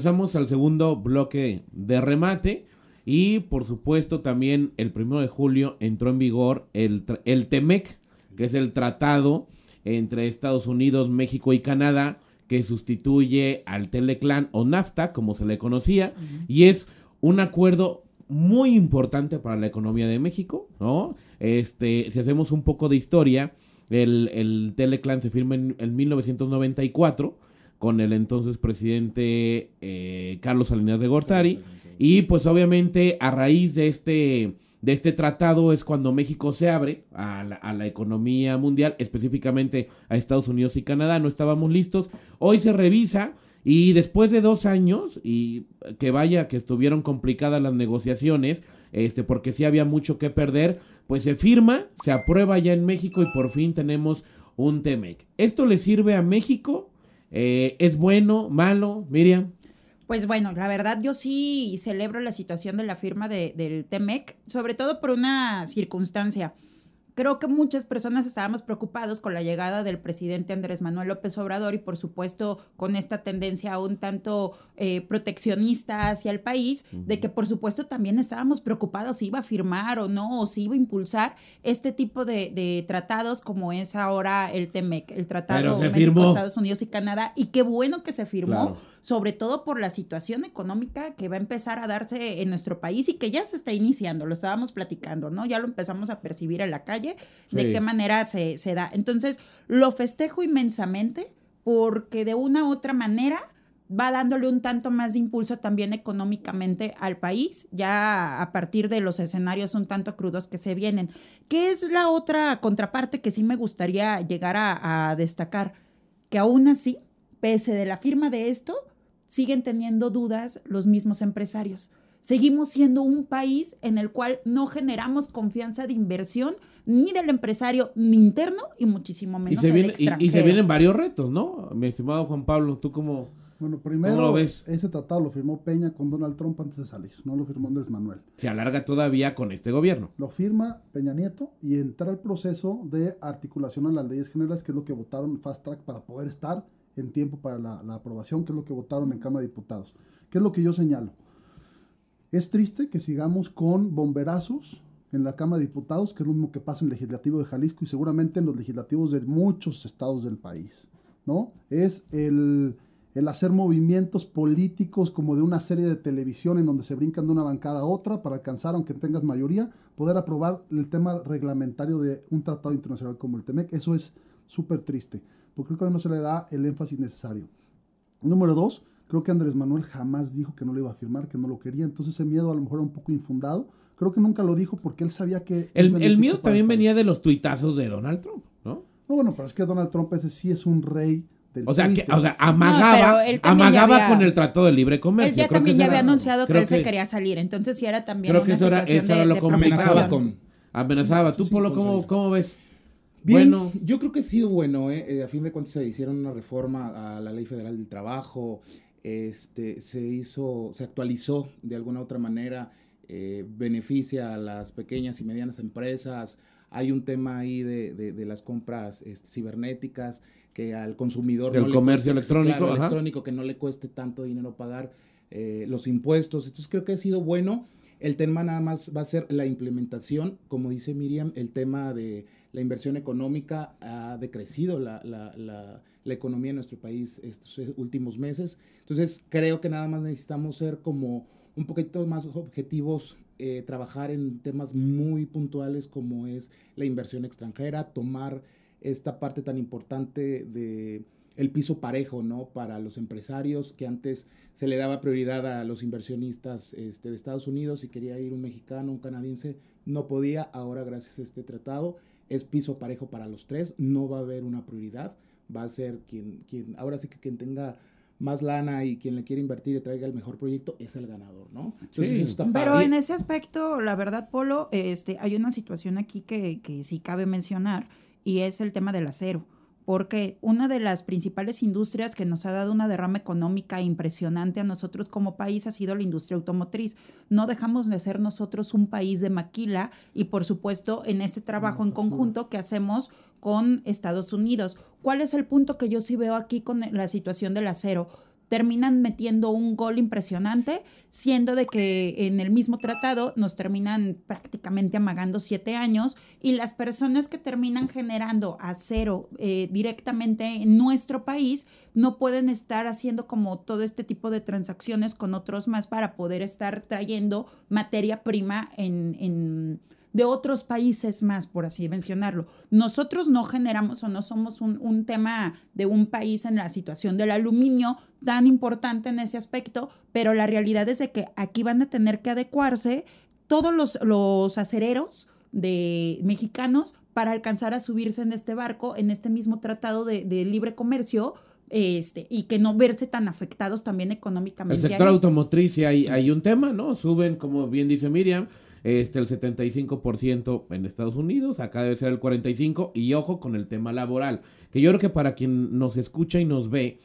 Regresamos al segundo bloque de remate. Y por supuesto también el primero de julio entró en vigor el, el TEMEC, que es el tratado entre Estados Unidos, México y Canadá, que sustituye al Teleclan o NAFTA, como se le conocía, y es un acuerdo muy importante para la economía de México, ¿no? Este, si hacemos un poco de historia, el, el Teleclan se firma en, en 1994 con el entonces presidente eh, Carlos Salinas de Gortari. Y pues obviamente a raíz de este, de este tratado es cuando México se abre a la, a la, economía mundial, específicamente a Estados Unidos y Canadá. No estábamos listos. Hoy se revisa y después de dos años, y que vaya que estuvieron complicadas las negociaciones, este, porque sí había mucho que perder, pues se firma, se aprueba ya en México y por fin tenemos un TEMEC. ¿Esto le sirve a México? Eh, ¿Es bueno, malo, Miriam? Pues bueno, la verdad yo sí celebro la situación de la firma de, del TEMEC, sobre todo por una circunstancia. Creo que muchas personas estábamos preocupados con la llegada del presidente Andrés Manuel López Obrador y por supuesto con esta tendencia un tanto eh, proteccionista hacia el país, uh -huh. de que por supuesto también estábamos preocupados si iba a firmar o no, o si iba a impulsar este tipo de, de tratados como es ahora el TEMEC, el Tratado México, Estados Unidos y Canadá. Y qué bueno que se firmó. Claro sobre todo por la situación económica que va a empezar a darse en nuestro país y que ya se está iniciando, lo estábamos platicando, ¿no? Ya lo empezamos a percibir en la calle, sí. de qué manera se, se da. Entonces, lo festejo inmensamente porque de una u otra manera va dándole un tanto más de impulso también económicamente al país, ya a partir de los escenarios un tanto crudos que se vienen. ¿Qué es la otra contraparte que sí me gustaría llegar a, a destacar? Que aún así, pese de la firma de esto, siguen teniendo dudas los mismos empresarios. Seguimos siendo un país en el cual no generamos confianza de inversión ni del empresario ni interno y muchísimo menos y se, viene, y, y, se vienen varios retos, ¿no? Mi estimado Juan Pablo, ¿tú cómo, bueno, primero, ¿cómo lo ves? ese tratado lo firmó Peña con Donald Trump antes de salir, no lo firmó Andrés Manuel. Se alarga todavía con este gobierno. Lo firma Peña Nieto y entra el proceso de articulación a las leyes generales, que es lo que votaron Fast Track para poder estar en tiempo para la, la, aprobación, que es lo que votaron en Cámara de Diputados. ¿Qué es lo que yo señalo? Es triste que sigamos con bomberazos en la Cámara de Diputados, que es lo mismo que pasa en el legislativo de Jalisco y seguramente en los legislativos de muchos estados del país. ¿no? Es el, el hacer movimientos políticos como de una serie de televisión en donde se brincan de una bancada a otra para alcanzar, aunque tengas mayoría, poder aprobar el tema reglamentario de un tratado internacional como el TEMEC. Eso es súper triste, porque creo que no se le da el énfasis necesario. Número dos, creo que Andrés Manuel jamás dijo que no lo iba a firmar, que no lo quería, entonces ese miedo a lo mejor era un poco infundado. Creo que nunca lo dijo porque él sabía que... El, el miedo también venía de los tuitazos de Donald Trump, ¿no? No, bueno, pero es que Donald Trump ese sí es un rey del o sea, que, o sea, amagaba, no, amagaba había, con el Trato de Libre Comercio. Él ya creo también que ya había era, anunciado que él se quería salir, entonces sí era también creo que una eso era, eso era de, lo de complicaba con... Amenazaba. Tú, Polo, ¿cómo, ¿cómo ves? Bien, bueno, yo creo que ha sido bueno, ¿eh? eh a fin de cuentas se hicieron una reforma a la Ley Federal del Trabajo, este, se hizo, se actualizó de alguna otra manera, eh, beneficia a las pequeñas y medianas empresas, hay un tema ahí de, de, de las compras este, cibernéticas que al consumidor el no comercio le cueste, electrónico, claro, electrónico que no le cueste tanto dinero pagar eh, los impuestos. Entonces creo que ha sido bueno. El tema nada más va a ser la implementación. Como dice Miriam el tema de la inversión económica ha decrecido la, la, la, economía en nuestro país estos últimos meses entonces creo que nada más necesitamos ser como un poquito más objetivos eh, trabajar en temas muy puntuales como es la inversión extranjera, tomar esta parte tan importante de el piso parejo, ¿no? Para los empresarios, que antes se le daba prioridad a los inversionistas este, de Estados Unidos y quería ir un mexicano, un canadiense, no podía, ahora gracias a este tratado es piso parejo para los tres, no va a haber una prioridad, va a ser quien, quien ahora sí que quien tenga más lana y quien le quiere invertir y traiga el mejor proyecto es el ganador, ¿no? Entonces, sí. Pero padre. en ese aspecto, la verdad, Polo, este, hay una situación aquí que, que sí cabe mencionar y es el tema del acero porque una de las principales industrias que nos ha dado una derrama económica impresionante a nosotros como país ha sido la industria automotriz. No dejamos de ser nosotros un país de maquila y por supuesto en este trabajo en conjunto que hacemos con Estados Unidos. ¿Cuál es el punto que yo sí veo aquí con la situación del acero? Terminan metiendo un gol impresionante, siendo de que en el mismo tratado nos terminan prácticamente amagando siete años y las personas que terminan generando acero eh, directamente en nuestro país no pueden estar haciendo como todo este tipo de transacciones con otros más para poder estar trayendo materia prima en, en de otros países más, por así mencionarlo. Nosotros no generamos o no somos un, un, tema de un país en la situación del aluminio tan importante en ese aspecto, pero la realidad es de que aquí van a tener que adecuarse todos los, los acereros de mexicanos para alcanzar a subirse en este barco, en este mismo tratado de, de libre comercio, este, y que no verse tan afectados también económicamente. El sector ahí. automotriz, sí hay, hay un tema, ¿no? Suben, como bien dice Miriam, este, el 75% en Estados Unidos, acá debe ser el 45%, y ojo con el tema laboral, que yo creo que para quien nos escucha y nos ve,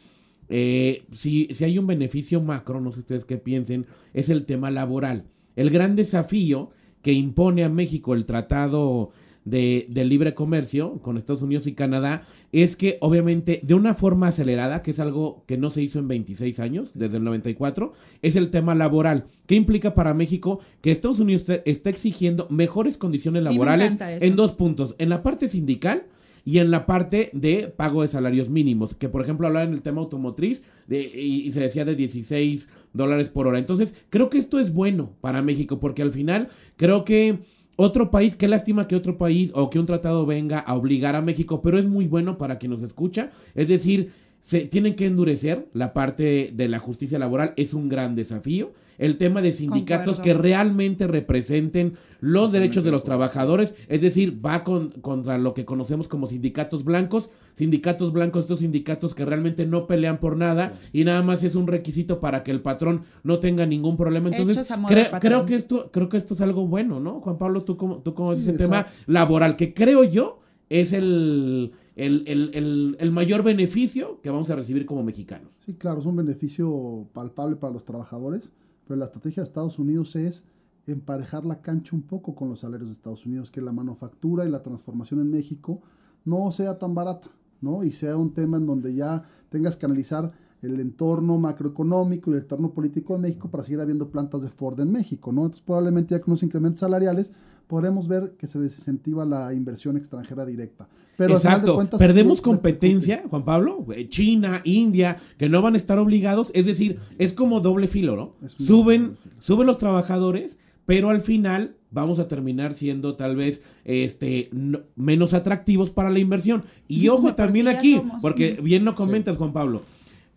eh, si, si hay un beneficio macro, no sé ustedes qué piensen, es el tema laboral. El gran desafío que impone a México el tratado de, de, libre comercio con Estados Unidos y Canadá es que obviamente de una forma acelerada, que es algo que no se hizo en 26 años, desde el 94, es el tema laboral. ¿Qué implica para México? Que Estados Unidos está, está exigiendo mejores condiciones laborales en dos puntos, en la parte sindical y en la parte de pago de salarios mínimos, que por ejemplo hablaba en el tema automotriz de, y, y, se decía de 16 dólares por hora. Entonces, creo que esto es bueno para México, porque al final creo que otro país, qué lástima que otro país o que un tratado venga a obligar a México, pero es muy bueno para quien nos escucha. Es decir, se tienen que endurecer la parte de la justicia laboral, es un gran desafío. El tema de sindicatos Concuerdo. que realmente representen los derechos de los trabajadores, es decir, va con, contra lo que conocemos como sindicatos blancos, sindicatos blancos, estos sindicatos que realmente no pelean por nada y nada más es un requisito para que el patrón no tenga ningún problema. Entonces, cre creo que esto, creo que esto es algo bueno, ¿no? Juan Pablo, tú cómo, tú cómo sí, ese tema laboral, que creo yo es el, el, el, el, el, mayor beneficio que vamos a recibir como mexicanos. Sí, claro, es un beneficio palpable para los trabajadores, pero la estrategia de Estados Unidos es emparejar la cancha un poco con los salarios de Estados Unidos, que la manufactura y la transformación en México no sea tan barata, ¿no? Y sea un tema en donde ya tengas que analizar el entorno macroeconómico y el entorno político de México para seguir habiendo plantas de Ford en México, ¿no? Entonces probablemente ya con los incrementos salariales podremos ver que se desincentiva la inversión extranjera directa. Pero Exacto, cuentas, perdemos sí, competencia, Juan Pablo, China, India, que no van a estar obligados, es decir, es como doble filo, ¿no? Suben, filo. suben los trabajadores, pero al final vamos a terminar siendo tal vez este no, menos atractivos para la inversión. Y ojo también aquí, porque bien no comentas, Juan Pablo.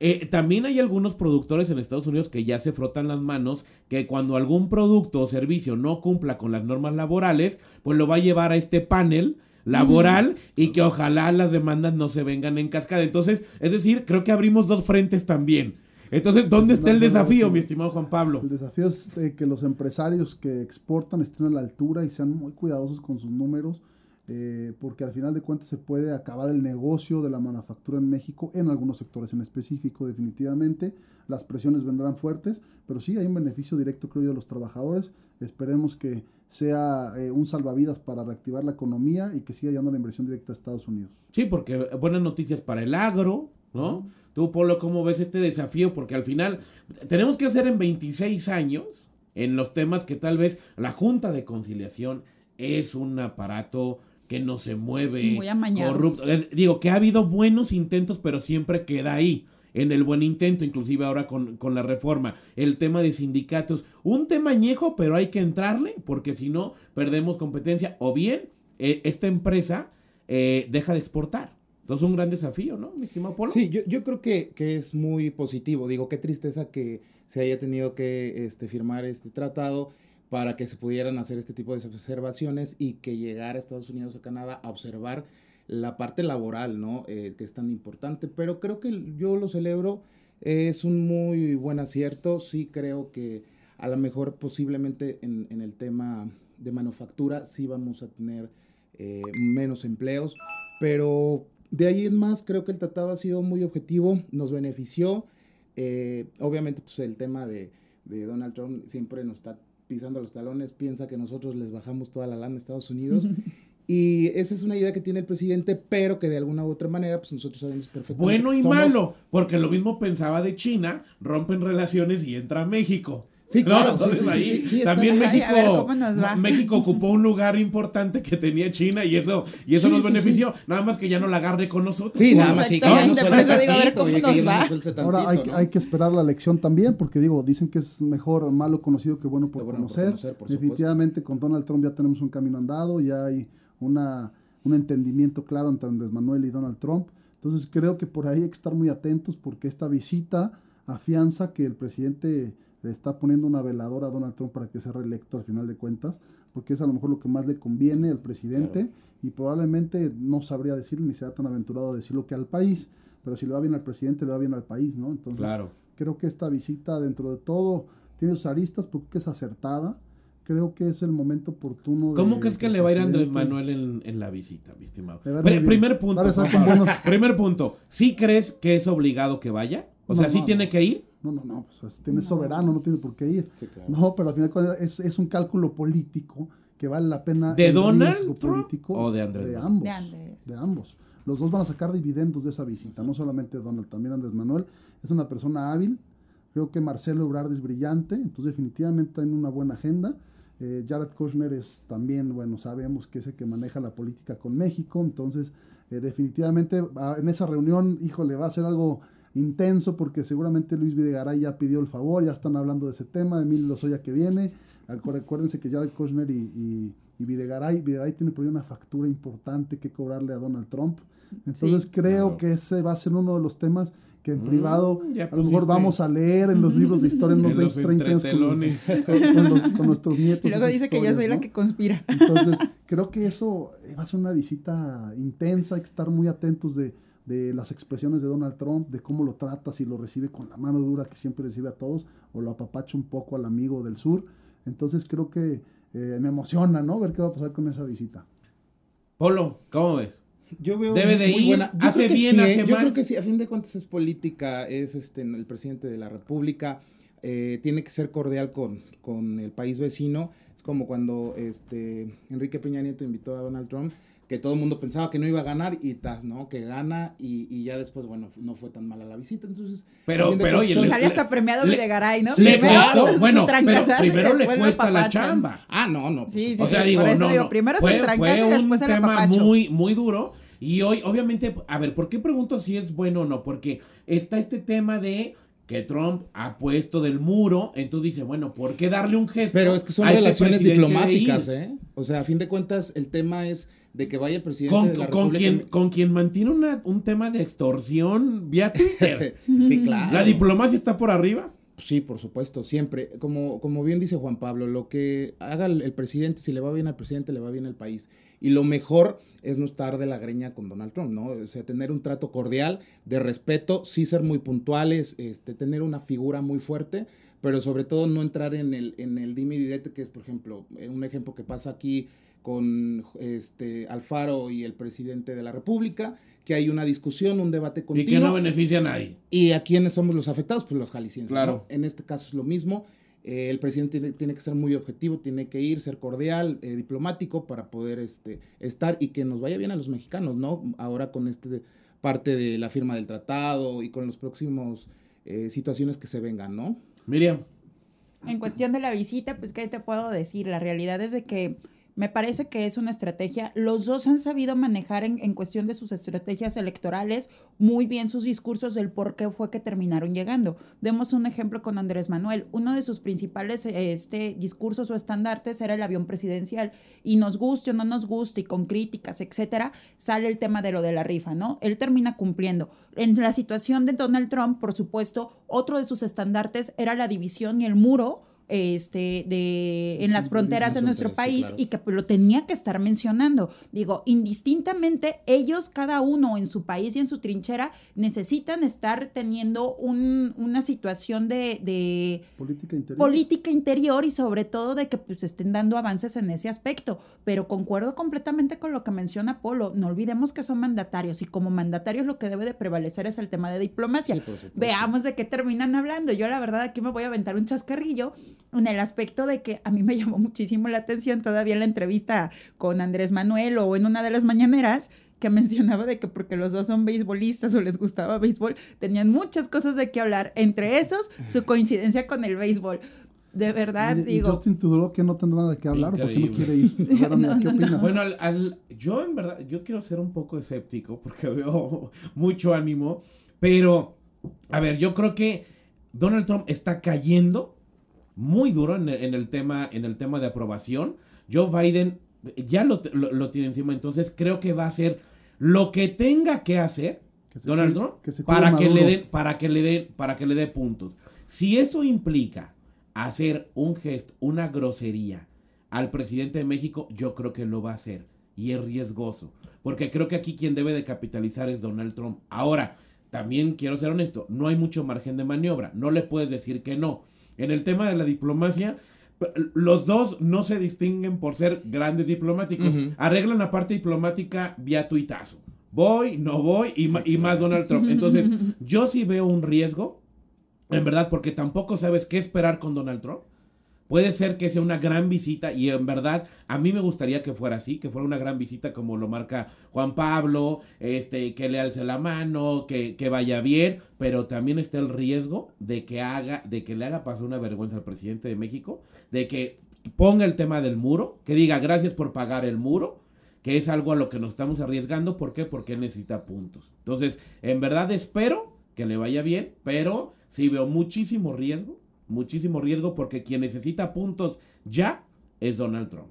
Eh, también hay algunos productores en Estados Unidos que ya se frotan las manos que cuando algún producto o servicio no cumpla con las normas laborales, pues lo va a llevar a este panel laboral y que ojalá las demandas no se vengan en cascada. Entonces, es decir, creo que abrimos dos frentes también. Entonces, ¿dónde está el desafío, mi estimado Juan Pablo? El desafío es eh, que los empresarios que exportan estén a la altura y sean muy cuidadosos con sus números eh, porque al final de cuentas se puede acabar el negocio de la manufactura en México en algunos sectores en específico definitivamente las presiones vendrán fuertes pero sí hay un beneficio directo creo yo de los trabajadores esperemos que sea eh, un salvavidas para reactivar la economía y que siga llegando la inversión directa a Estados Unidos sí porque buenas noticias para el agro ¿no? Uh -huh. Tú, Polo, ¿cómo ves este desafío? Porque al final tenemos que hacer en 26 años en los temas que tal vez la Junta de Conciliación es un aparato que no se mueve, Muy amañado. corrupto. Digo, que ha habido buenos intentos, pero siempre queda ahí, en el buen intento, inclusive ahora con, con la reforma. El tema de sindicatos, un tema añejo, pero hay que entrarle, porque si no, perdemos competencia. O bien, eh, esta empresa eh, deja de exportar. Entonces, un gran desafío, ¿no, mi estimado Polo? Sí, yo, yo creo que, que, es muy positivo. Digo, qué tristeza que se haya tenido que este, firmar este tratado para que se pudieran hacer este tipo de observaciones y que llegara a Estados Unidos o Canadá a observar la parte laboral, ¿no? Eh, que es tan importante, pero creo que yo lo celebro, es un muy buen acierto, sí creo que a lo mejor posiblemente en, el tema de manufactura sí vamos a tener eh, menos empleos, pero de ahí en más creo que el tratado ha sido muy objetivo, nos benefició, eh, obviamente pues el tema de, de Donald Trump siempre nos está pisando los talones, piensa que nosotros les bajamos toda la lana a Estados Unidos. Y esa es una idea que tiene el presidente, pero que de alguna u otra manera, pues nosotros sabemos perfectamente. Bueno y somos- malo, porque lo mismo pensaba de China, rompen relaciones y entra México. Sí, claro, entonces sí, sí, ahí sí, sí, está- también México. México ocupó un lugar importante que tenía China y eso y eso Sí, nos sí, benefició, nada más que ya no la agarre con nosotros. Sí, nada más Ahora hay, ¿no? hay que esperar la elección también, porque digo, dicen que es mejor malo conocido que bueno por conocer. conocer, por Definitivamente con Donald Trump ya tenemos un camino andado, ya hay una, un entendimiento claro entre Andrés Manuel y Donald Trump. Entonces creo que por ahí hay que estar muy atentos porque esta visita afianza que el presidente le está poniendo una veladora a Donald Trump para que sea reelecto al final de cuentas, porque es a lo mejor lo que más le conviene al presidente y probablemente no sabría decirlo ni sea tan aventurado a decirlo que al país, pero si le va bien al presidente, le va bien al país, ¿no? Entonces Claro. creo que esta visita dentro de todo tiene sus aristas, porque es acertada. Creo que es el momento oportuno. de- ¿Cómo crees que le va a ir a Andrés. Manuel en, en la visita, mi estimado? Bien. primer punto. Primer punto. ¿Sí crees que es obligado que vaya? O No, sea, ¿sí no, tiene que ir? No, no, no, pues es- tiene soberano, no tiene por qué ir. Sí, claro. No, pero al final es, es un cálculo político que vale la pena. ¿De Donald Trump o de Andrés De ambos. De Andrés. de ambos. Los dos van a sacar dividendos de esa visita, no solamente Donald, también Andrés Manuel. Es una persona hábil. Creo que Marcelo Ebrard es brillante, entonces definitivamente tiene una buena agenda. Eh, Jared Kushner es también, bueno, sabemos que es el que maneja la política con México, entonces eh, definitivamente ah, en esa reunión, híjole, va a ser algo intenso porque seguramente Luis Videgaray ya pidió el favor, ya están hablando de ese tema, de Emilio Lozoya que viene. Acu- Acuérdense que Jared Kushner y, y, y Videgaray, Videgaray tiene por ahí una factura importante que cobrarle a Donald Trump. Entonces Sí. creo Claro. que ese va a ser uno de los temas que en Mm, privado a lo mejor vamos a leer en los libros de historia en los En los 20, 30 años con, los- entretelones. con- con los- con nuestros nietos. Y luego dice que yo soy la que conspira. Entonces, creo que eso va a ser una visita intensa, hay que estar muy atentos de, de las expresiones de Donald Trump, de cómo lo trata, si lo recibe con la mano dura que siempre recibe a todos, o lo apapacha un poco al amigo del sur. Entonces, creo que eh, me emociona, ¿no? Ver qué va a pasar con esa visita. Polo, ¿cómo ves? Yo veo Debe de muy ir, buena. Yo hace bien, sí, hace ¿eh? Yo mal. creo que sí, a fin de cuentas es política, es este el presidente de la República, eh, tiene que ser cordial con, con el país vecino. Es como cuando este Enrique Peña Nieto invitó a Donald Trump, que todo el mundo pensaba que no iba a ganar y tas, ¿no? Que gana y, y ya después, bueno, no fue tan mala la visita. Entonces, Pero- pero, oye, Sale hasta premiado le- Videgaray, ¿no? Le Primero costó, bueno, pero y primero le cuesta la chamba. Ah, no, no. Sí, sí. O sea, sí, digo, por eso no, digo, no. primero es fue, trancazo fue y un después el tema muy, muy duro. Y hoy, obviamente, a ver, ¿por qué pregunto si es bueno o no? Porque está este tema de que Trump ha puesto del muro, entonces dice, bueno, ¿por qué darle un gesto? Pero es que son a este relaciones diplomáticas? ¿eh? O sea, a fin de cuentas, el tema es de que vaya el presidente Con, de la con República. quien, con quien mantiene una- un tema de extorsión vía Twitter. Sí, claro. ¿La diplomacia está por arriba? Sí, por supuesto, siempre. Como, como bien dice Juan Pablo, lo que haga el, el presidente, si le va bien al presidente, le va bien al país. Y lo mejor es no estar de la greña con Donald Trump, ¿no? O sea, tener un trato cordial, de respeto, sí ser muy puntuales, este, tener una figura muy fuerte, pero sobre todo no entrar en el, en el dime y direte, que es, por ejemplo, un ejemplo que pasa aquí con este Alfaro y el presidente de la República, que hay una discusión, un debate Y continuo. que no beneficia a nadie. ¿Y a quiénes somos los afectados? Pues los jaliscienses. Claro. ¿no? En este caso es lo mismo. Eh, el presidente tiene, tiene que ser muy objetivo, tiene que ir, ser cordial, eh, diplomático para poder este, estar y que nos vaya bien a los mexicanos, ¿no? Ahora con este parte de la firma del tratado y con los próximos eh, situaciones que se vengan, ¿no? Miriam, En cuestión de la visita, pues, ¿qué te puedo decir? La realidad es de que me parece que es una estrategia. Los dos han sabido manejar en, cuestión de sus estrategias electorales muy bien sus discursos del por qué fue que terminaron llegando. Demos un ejemplo con Andrés Manuel. Uno de sus principales este, discursos o estandartes era el avión presidencial. Y nos guste o no nos guste, y con críticas, etcétera, sale el tema de lo de la rifa, ¿no? Él termina cumpliendo. En la situación de Donald Trump, por supuesto, otro de sus estandartes era la división y el muro este, de, en las fronteras de nuestro país claro. y que lo tenía que estar mencionando. Digo, indistintamente, ellos, cada uno en su país y en su trinchera, necesitan estar teniendo un- una situación de, de Política interior. política interior y sobre todo de que pues estén dando avances en ese aspecto. Pero concuerdo completamente con lo que menciona Polo. No olvidemos que son mandatarios y como mandatarios lo que debe de prevalecer es el tema de diplomacia. Sí. Veamos de qué terminan hablando. Yo la verdad aquí me voy a aventar un chascarrillo en el aspecto de que a mí me llamó muchísimo la atención todavía en la entrevista con Andrés Manuel o en una de las mañaneras que mencionaba de que porque los dos son beisbolistas o les gustaba béisbol, tenían muchas cosas de qué hablar, entre esos su coincidencia con el béisbol. De verdad, Y- y digo. Justin Trudeau que no tendrá nada que hablar, ¿o ¿por qué no quiere ir? No, ¿Qué no, no. opinas? Bueno, al, al- yo en verdad, yo quiero ser un poco escéptico porque veo mucho ánimo, pero, a ver, yo creo que Donald Trump está cayendo muy duro en el, en el tema, en el tema de aprobación. Joe Biden ya lo, lo- lo tiene encima, entonces creo que va a hacer lo que tenga que hacer Que Donald cuide- Trump que para que le den, para que le den, para que le dé puntos. Si eso implica hacer un gesto, una grosería al presidente de México, yo creo que lo va a hacer. Y es riesgoso. Porque creo que aquí quien debe de capitalizar es Donald Trump. Ahora, también quiero ser honesto, no hay mucho margen de maniobra. No le puedes decir que no. En el tema de la diplomacia, los dos no se distinguen por ser grandes diplomáticos. Arreglan la parte diplomática vía tuitazo. Voy, no voy y, ma- y más Donald Trump. Entonces, yo sí veo un riesgo, en verdad, porque tampoco sabes qué esperar con Donald Trump. Puede ser que sea una gran visita y en verdad a mí me gustaría que fuera así, que fuera una gran visita como lo marca Juan Pablo, este, que le alce la mano, que, que vaya bien, pero también está el riesgo de que haga, de que le haga pasar una vergüenza al presidente de México, de que ponga el tema del muro, que diga gracias por pagar el muro, que es algo a lo que nos estamos arriesgando, ¿por qué? Porque necesita puntos. Entonces, en verdad espero que le vaya bien, pero sí veo muchísimo riesgo, muchísimo riesgo porque quien necesita puntos ya es Donald Trump.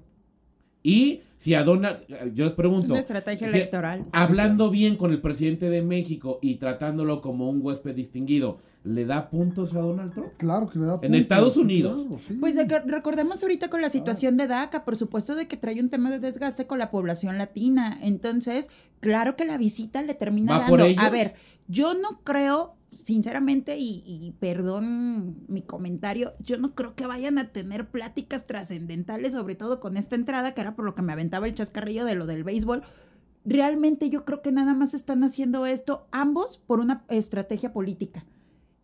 Y si a Donald, yo les Es pregunto, una estrategia si- electoral. hablando bien con el presidente de México y tratándolo como un huésped distinguido, ¿le da puntos a Donald Trump? Claro que le da En puntos, Estados sí, Unidos. claro, sí. Pues recordemos ahorita con la situación de DACA, por supuesto de que trae un tema de desgaste con la población latina. Entonces, claro que la visita le termina ¿Va por dando. ellos? A ver, yo no creo, sinceramente, y, y perdón mi comentario, yo no creo que vayan a tener pláticas trascendentales, sobre todo con esta entrada, que era por lo que me aventaba el chascarrillo de lo del béisbol. Realmente yo creo que nada más están haciendo esto ambos por una estrategia política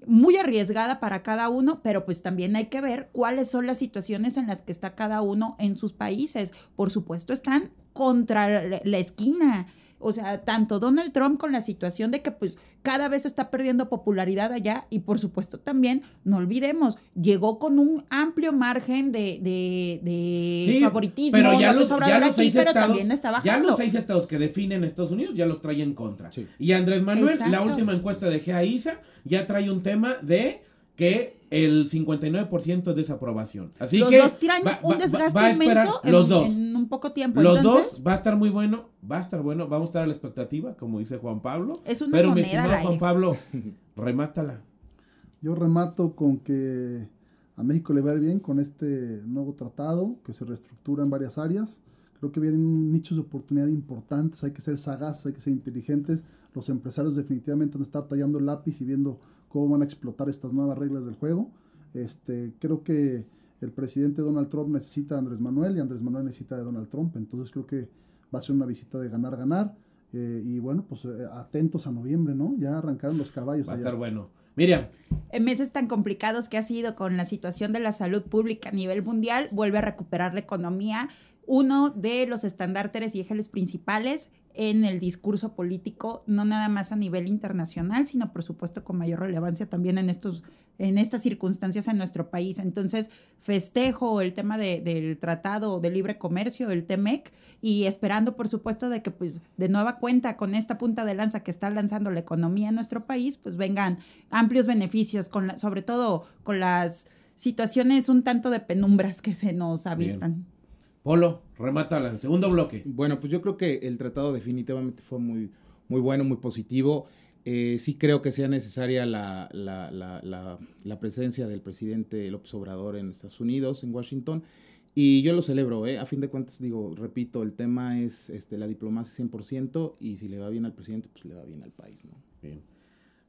muy arriesgada para cada uno, pero pues también hay que ver cuáles son las situaciones en las que está cada uno en sus países. Por supuesto, están contra la- esquina. O sea, tanto Donald Trump con la situación de que pues cada vez está perdiendo popularidad allá y por supuesto también, no olvidemos, llegó con un amplio margen de, de, de Sí, favoritismo, pero ya los, ya Obrador los aquí, seis pero estados, también está ya bajando. los seis estados que definen Estados Unidos ya los trae en contra. Sí. Y Andrés Manuel, la última encuesta de GAISA, ya trae un tema de que el 59% es desaprobación. Así los que dos va- un desgaste va a esperar inmenso en, los dos. en un poco tiempo. Los Entonces, dos va a estar muy bueno, va a estar bueno, vamos a estar a la expectativa, como dice Juan Pablo. Es una Pero mi estimado Juan. Pablo, remátala. Yo remato con que a México le va a ir bien con este nuevo tratado que se reestructura en varias áreas. Creo que vienen nichos de oportunidad importantes, hay que ser sagaces, hay que ser inteligentes. Los empresarios definitivamente van a estar tallando el lápiz y viendo cómo van a explotar estas nuevas reglas del juego. Este, creo que el presidente Donald Trump necesita a Andrés Manuel y Andrés Manuel necesita de Donald Trump. Entonces creo que va a ser una visita de ganar-ganar. Eh, y bueno, pues eh, atentos a noviembre, ¿no? Ya arrancaron los caballos. Va a allá. estar bueno. Miriam, en meses tan complicados que ha sido con la situación de la salud pública a nivel mundial, vuelve a recuperar la economía, uno de los estandartes y ejes principales en el discurso político, no nada más a nivel internacional, sino por supuesto con mayor relevancia también en estos en estas circunstancias en nuestro país. Entonces, festejo el tema de- del Tratado de Libre Comercio, el TEMEC, y esperando, por supuesto, de que pues de nueva cuenta con esta punta de lanza que está lanzando la economía en nuestro país, pues vengan amplios beneficios, con la- sobre todo con las situaciones un tanto de penumbras que se nos avistan. Polo, remátala. El segundo bloque. Bueno, pues yo creo que el tratado definitivamente fue muy, muy bueno, muy positivo. Eh, sí creo que sea necesaria la, la, la, la, presencia del presidente López Obrador en Estados Unidos, en Washington. Y yo lo celebro, ¿eh? A fin de cuentas, digo, repito, el tema es este, la diplomacia 100% y si le va bien al presidente, pues le va bien al país, ¿no? Bien.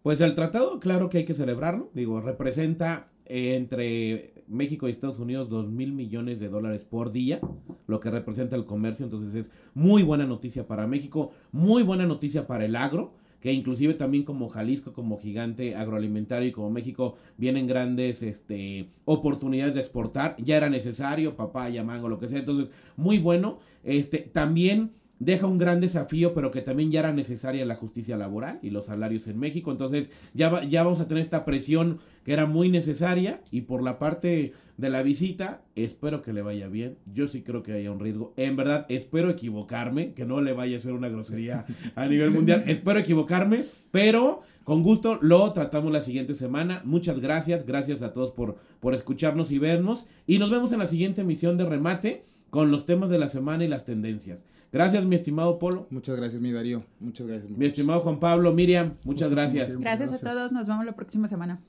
Pues el tratado, claro que hay que celebrarlo. Digo, representa entre México y Estados Unidos dos mil millones de dólares por día, lo que representa el comercio. Entonces es muy buena noticia para México, muy buena noticia para el agro, que inclusive también como Jalisco, como gigante agroalimentario y como México vienen grandes este, oportunidades de exportar. Ya era necesario, papaya, mango, lo que sea. Entonces, muy bueno. Este, también deja un gran desafío, pero que también ya era necesaria la justicia laboral y los salarios en México. Entonces ya, ya vamos a tener esta presión que era muy necesaria y por la parte de la visita, espero que le vaya bien. Yo sí creo que haya un riesgo. En verdad, espero equivocarme, que no le vaya a ser una grosería a nivel mundial. espero equivocarme, pero con gusto lo tratamos la siguiente semana. Muchas gracias, gracias a todos por, por escucharnos y vernos. Y nos vemos en la siguiente emisión de Remate con los temas de la semana y las tendencias. Gracias, mi estimado Polo. Muchas gracias, mi Darío. Muchas gracias. Mi estimado Juan Pablo, Miriam, muchas gracias. Gracias, a todos. Nos vemos la próxima semana.